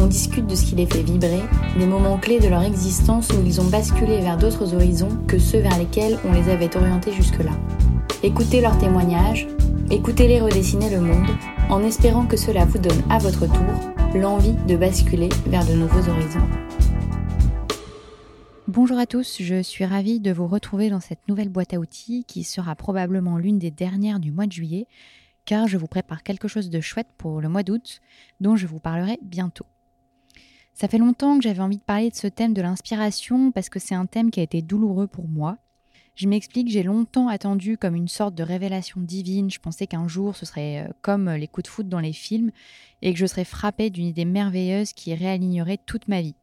On discute de ce qui les fait vibrer, des moments clés de leur existence où ils ont basculé vers d'autres horizons que ceux vers lesquels on les avait orientés jusque-là. Écoutez leurs témoignages, écoutez-les redessiner le monde, en espérant que cela vous donne à votre tour l'envie de basculer vers de nouveaux horizons. Bonjour à tous, je suis ravie de vous retrouver dans cette nouvelle boîte à outils qui sera probablement l'une des dernières du mois de juillet, car je vous prépare quelque chose de chouette pour le mois d'août, dont je vous parlerai bientôt. Ça fait longtemps que j'avais envie de parler de ce thème de l'inspiration parce que c'est un thème qui a été douloureux pour moi. Je m'explique, j'ai longtemps attendu comme une sorte de révélation divine. Je pensais qu'un jour ce serait euh, comme les coups de foot dans les films et que je serais frappée d'une idée merveilleuse qui réalignerait toute ma vie.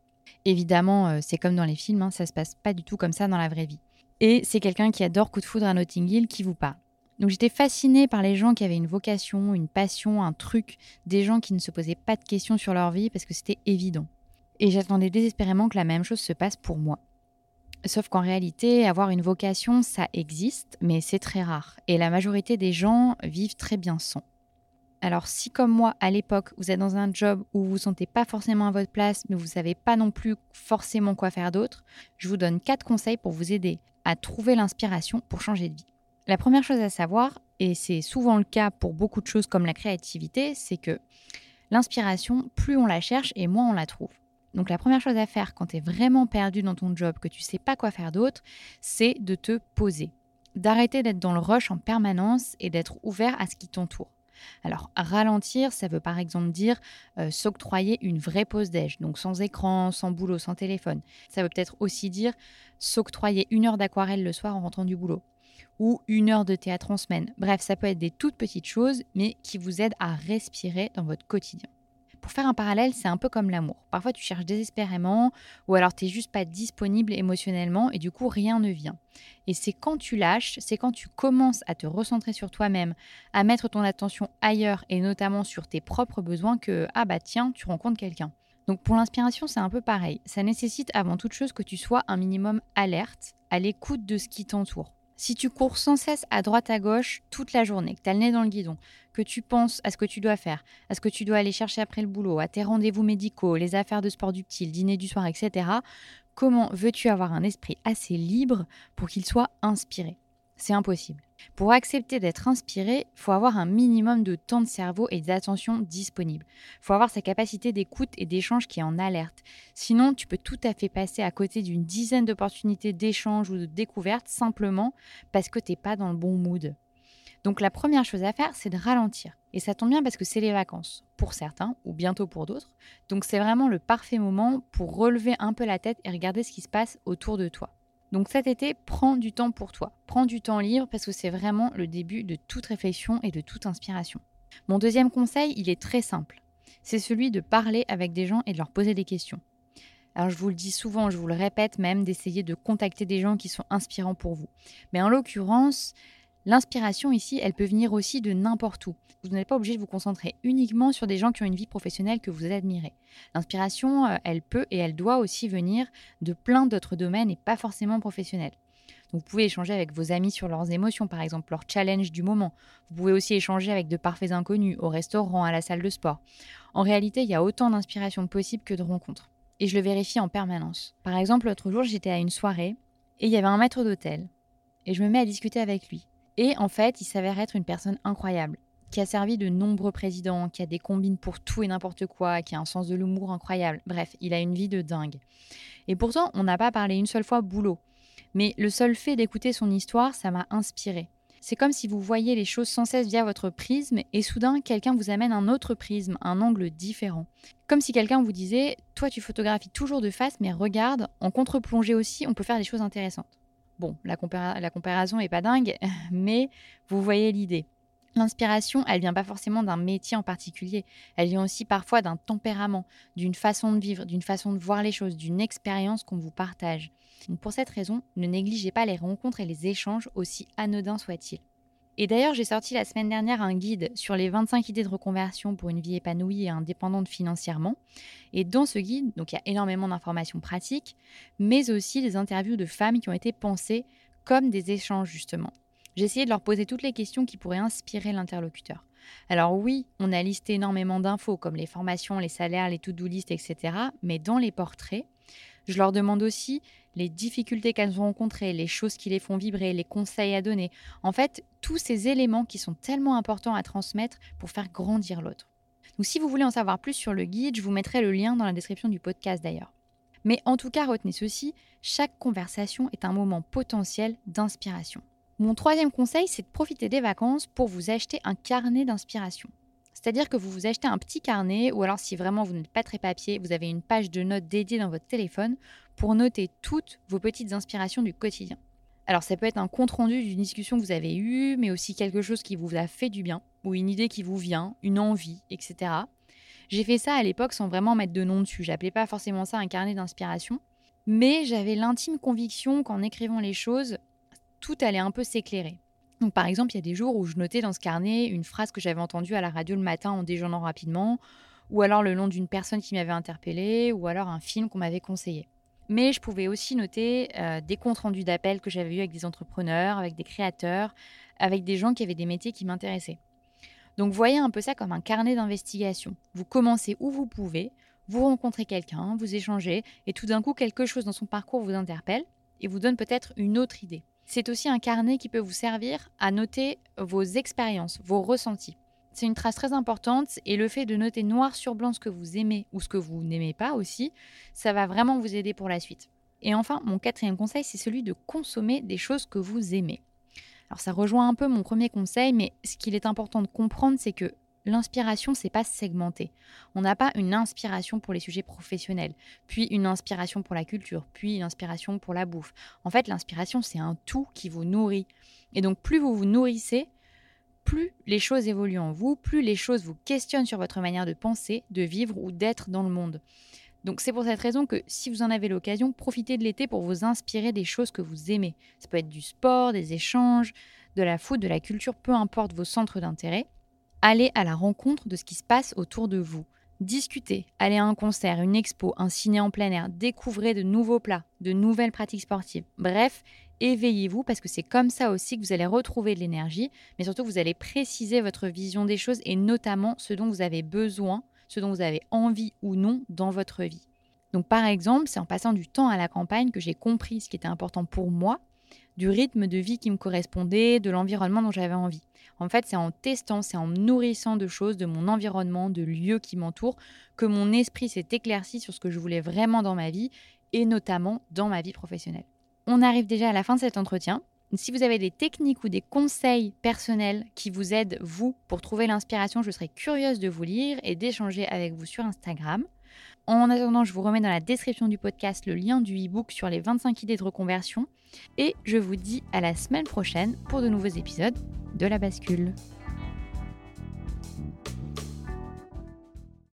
Évidemment, euh, c'est comme dans les films, hein, ça se passe pas du tout comme ça dans la vraie vie. Et c'est quelqu'un qui adore Coup de foudre à Notting Hill qui vous parle. Donc j'étais fascinée par les gens qui avaient une vocation, une passion, un truc, des gens qui ne se posaient pas de questions sur leur vie parce que c'était évident. Et j'attendais désespérément que la même chose se passe pour moi. Sauf qu'en réalité, avoir une vocation, ça existe, mais c'est très rare. Et la majorité des gens vivent très bien sans. Alors si comme moi, à l'époque, vous êtes dans un job où vous ne vous sentez pas forcément à votre place, mais vous ne savez pas non plus forcément quoi faire d'autre, je vous donne quatre conseils pour vous aider à trouver l'inspiration pour changer de vie. La première chose à savoir, et c'est souvent le cas pour beaucoup de choses comme la créativité, c'est que l'inspiration, plus on la cherche et moins on la trouve. Donc la première chose à faire quand tu es vraiment perdu dans ton job, que tu sais pas quoi faire d'autre, c'est de te poser. D'arrêter d'être dans le rush en permanence et d'être ouvert à ce qui t'entoure. Alors, ralentir, ça veut par exemple dire euh, s'octroyer une vraie pause déj, donc sans écran, sans boulot, sans téléphone. Ça veut peut-être aussi dire s'octroyer une heure d'aquarelle le soir en rentrant du boulot ou une heure de théâtre en semaine. Bref, ça peut être des toutes petites choses, mais qui vous aident à respirer dans votre quotidien. Pour faire un parallèle, c'est un peu comme l'amour. Parfois, tu cherches désespérément, ou alors tu n'es juste pas disponible émotionnellement, et du coup, rien ne vient. Et c'est quand tu lâches, c'est quand tu commences à te recentrer sur toi-même, à mettre ton attention ailleurs, et notamment sur tes propres besoins, que, ah bah tiens, tu rencontres quelqu'un. Donc pour l'inspiration, c'est un peu pareil. Ça nécessite avant toute chose que tu sois un minimum alerte, à l'écoute de ce qui t'entoure. Si tu cours sans cesse à droite à gauche toute la journée, que tu as le nez dans le guidon, que tu penses à ce que tu dois faire, à ce que tu dois aller chercher après le boulot, à tes rendez-vous médicaux, les affaires de sport du petit, dîner du soir, etc., comment veux-tu avoir un esprit assez libre pour qu'il soit inspiré? C'est impossible. Pour accepter d'être inspiré, il faut avoir un minimum de temps de cerveau et d'attention disponible. Il faut avoir sa capacité d'écoute et d'échange qui est en alerte. Sinon, tu peux tout à fait passer à côté d'une dizaine d'opportunités d'échange ou de découverte simplement parce que tu n'es pas dans le bon mood. Donc la première chose à faire, c'est de ralentir. Et ça tombe bien parce que c'est les vacances, pour certains, ou bientôt pour d'autres. Donc c'est vraiment le parfait moment pour relever un peu la tête et regarder ce qui se passe autour de toi. Donc cet été, prends du temps pour toi. Prends du temps libre parce que c'est vraiment le début de toute réflexion et de toute inspiration. Mon deuxième conseil, il est très simple. C'est celui de parler avec des gens et de leur poser des questions. Alors je vous le dis souvent, je vous le répète même, d'essayer de contacter des gens qui sont inspirants pour vous. Mais en l'occurrence, L'inspiration ici, elle peut venir aussi de n'importe où. Vous n'êtes pas obligé de vous concentrer uniquement sur des gens qui ont une vie professionnelle que vous admirez. L'inspiration, euh, elle peut et elle doit aussi venir de plein d'autres domaines et pas forcément professionnels. vous pouvez échanger avec vos amis sur leurs émotions, par exemple leur challenge du moment. Vous pouvez aussi échanger avec de parfaits inconnus, au restaurant, à la salle de sport. En réalité, il y a autant d'inspiration possible que de rencontres. Et je le vérifie en permanence. Par exemple, l'autre jour, j'étais à une soirée et il y avait un maître d'hôtel. Et je me mets à discuter avec lui. Et en fait, il s'avère être une personne incroyable, qui a servi de nombreux présidents, qui a des combines pour tout et n'importe quoi, qui a un sens de l'humour incroyable. Bref, il a une vie de dingue. Et pourtant, on n'a pas parlé une seule fois boulot. Mais le seul fait d'écouter son histoire, ça m'a inspiré. C'est comme si vous voyez les choses sans cesse via votre prisme et soudain quelqu'un vous amène un autre prisme, un angle différent. Comme si quelqu'un vous disait Toi tu photographies toujours de face, mais regarde, en contre-plongée aussi, on peut faire des choses intéressantes. Bon, la, comparaison est pas dingue, mais vous voyez l'idée. L'inspiration, elle vient pas forcément d'un métier en particulier, elle vient aussi parfois d'un tempérament, d'une façon de vivre, d'une façon de voir les choses, d'une expérience qu'on vous partage. pour cette raison, ne négligez pas les rencontres et les échanges, aussi anodins soient-ils. Et d'ailleurs, j'ai sorti la semaine dernière un guide sur les 25 idées de reconversion pour une vie épanouie et indépendante financièrement. Et dans ce guide, donc il y a énormément d'informations pratiques, mais aussi des interviews de femmes qui ont été pensées comme des échanges justement. J'ai essayé de leur poser toutes les questions qui pourraient inspirer l'interlocuteur. Alors oui, on a listé énormément d'infos comme les formations, les salaires, les to-do list, etc. Mais dans les portraits, je leur demande aussi les difficultés qu'elles ont rencontrées, les choses qui les font vibrer, les conseils à donner. En fait, tous ces éléments qui sont tellement importants à transmettre pour faire grandir l'autre. Donc si vous voulez en savoir plus sur le guide, je vous mettrai le lien dans la description du podcast d'ailleurs. Mais en tout cas, retenez ceci, chaque conversation est un moment potentiel d'inspiration. Mon troisième conseil, c'est de profiter des vacances pour vous acheter un carnet d'inspiration. C'est-à-dire que vous vous achetez un petit carnet, ou alors si vraiment vous n'êtes pas très papier, vous avez une page de notes dédiée dans votre téléphone pour noter toutes vos petites inspirations du quotidien. Alors ça peut être un compte-rendu d'une discussion que vous avez eue, mais aussi quelque chose qui vous a fait du bien, ou une idée qui vous vient, une envie, etc. J'ai fait ça à l'époque sans vraiment mettre de nom dessus. J'appelais pas forcément ça un carnet d'inspiration. Mais j'avais l'intime conviction qu'en écrivant les choses, tout allait un peu s'éclairer. Donc par exemple, il y a des jours où je notais dans ce carnet une phrase que j'avais entendue à la radio le matin en déjeunant rapidement, ou alors le nom d'une personne qui m'avait interpellé, ou alors un film qu'on m'avait conseillé. Mais je pouvais aussi noter euh, des comptes rendus d'appels que j'avais eus avec des entrepreneurs, avec des créateurs, avec des gens qui avaient des métiers qui m'intéressaient. Donc voyez un peu ça comme un carnet d'investigation. Vous commencez où vous pouvez, vous rencontrez quelqu'un, vous échangez, et tout d'un coup quelque chose dans son parcours vous interpelle et vous donne peut-être une autre idée. C'est aussi un carnet qui peut vous servir à noter vos expériences, vos ressentis. C'est une trace très importante et le fait de noter noir sur blanc ce que vous aimez ou ce que vous n'aimez pas aussi, ça va vraiment vous aider pour la suite. Et enfin, mon quatrième conseil, c'est celui de consommer des choses que vous aimez. Alors ça rejoint un peu mon premier conseil, mais ce qu'il est important de comprendre, c'est que l'inspiration, c'est pas segmenté. On n'a pas une inspiration pour les sujets professionnels, puis une inspiration pour la culture, puis une inspiration pour la bouffe. En fait, l'inspiration, c'est un tout qui vous nourrit. Et donc, plus vous vous nourrissez, plus les choses évoluent en vous, plus les choses vous questionnent sur votre manière de penser, de vivre ou d'être dans le monde. Donc c'est pour cette raison que si vous en avez l'occasion, profitez de l'été pour vous inspirer des choses que vous aimez. Ça peut être du sport, des échanges, de la food, de la culture, peu importe vos centres d'intérêt. Allez à la rencontre de ce qui se passe autour de vous. Discutez, allez à un concert, une expo, un ciné en plein air, découvrez de nouveaux plats, de nouvelles pratiques sportives. Bref, éveillez-vous parce que c'est comme ça aussi que vous allez retrouver de l'énergie, mais surtout vous allez préciser votre vision des choses et notamment ce dont vous avez besoin, ce dont vous avez envie ou non dans votre vie. Donc par exemple, c'est en passant du temps à la campagne que j'ai compris ce qui était important pour moi du rythme de vie qui me correspondait, de l'environnement dont j'avais envie. En fait, c'est en testant, c'est en me nourrissant de choses, de mon environnement, de lieux qui m'entourent, que mon esprit s'est éclairci sur ce que je voulais vraiment dans ma vie, et notamment dans ma vie professionnelle. On arrive déjà à la fin de cet entretien. Si vous avez des techniques ou des conseils personnels qui vous aident, vous, pour trouver l'inspiration, je serais curieuse de vous lire et d'échanger avec vous sur Instagram. En attendant, je vous remets dans la description du podcast le lien du e-book sur les 25 idées de reconversion. Et je vous dis à la semaine prochaine pour de nouveaux épisodes de la bascule.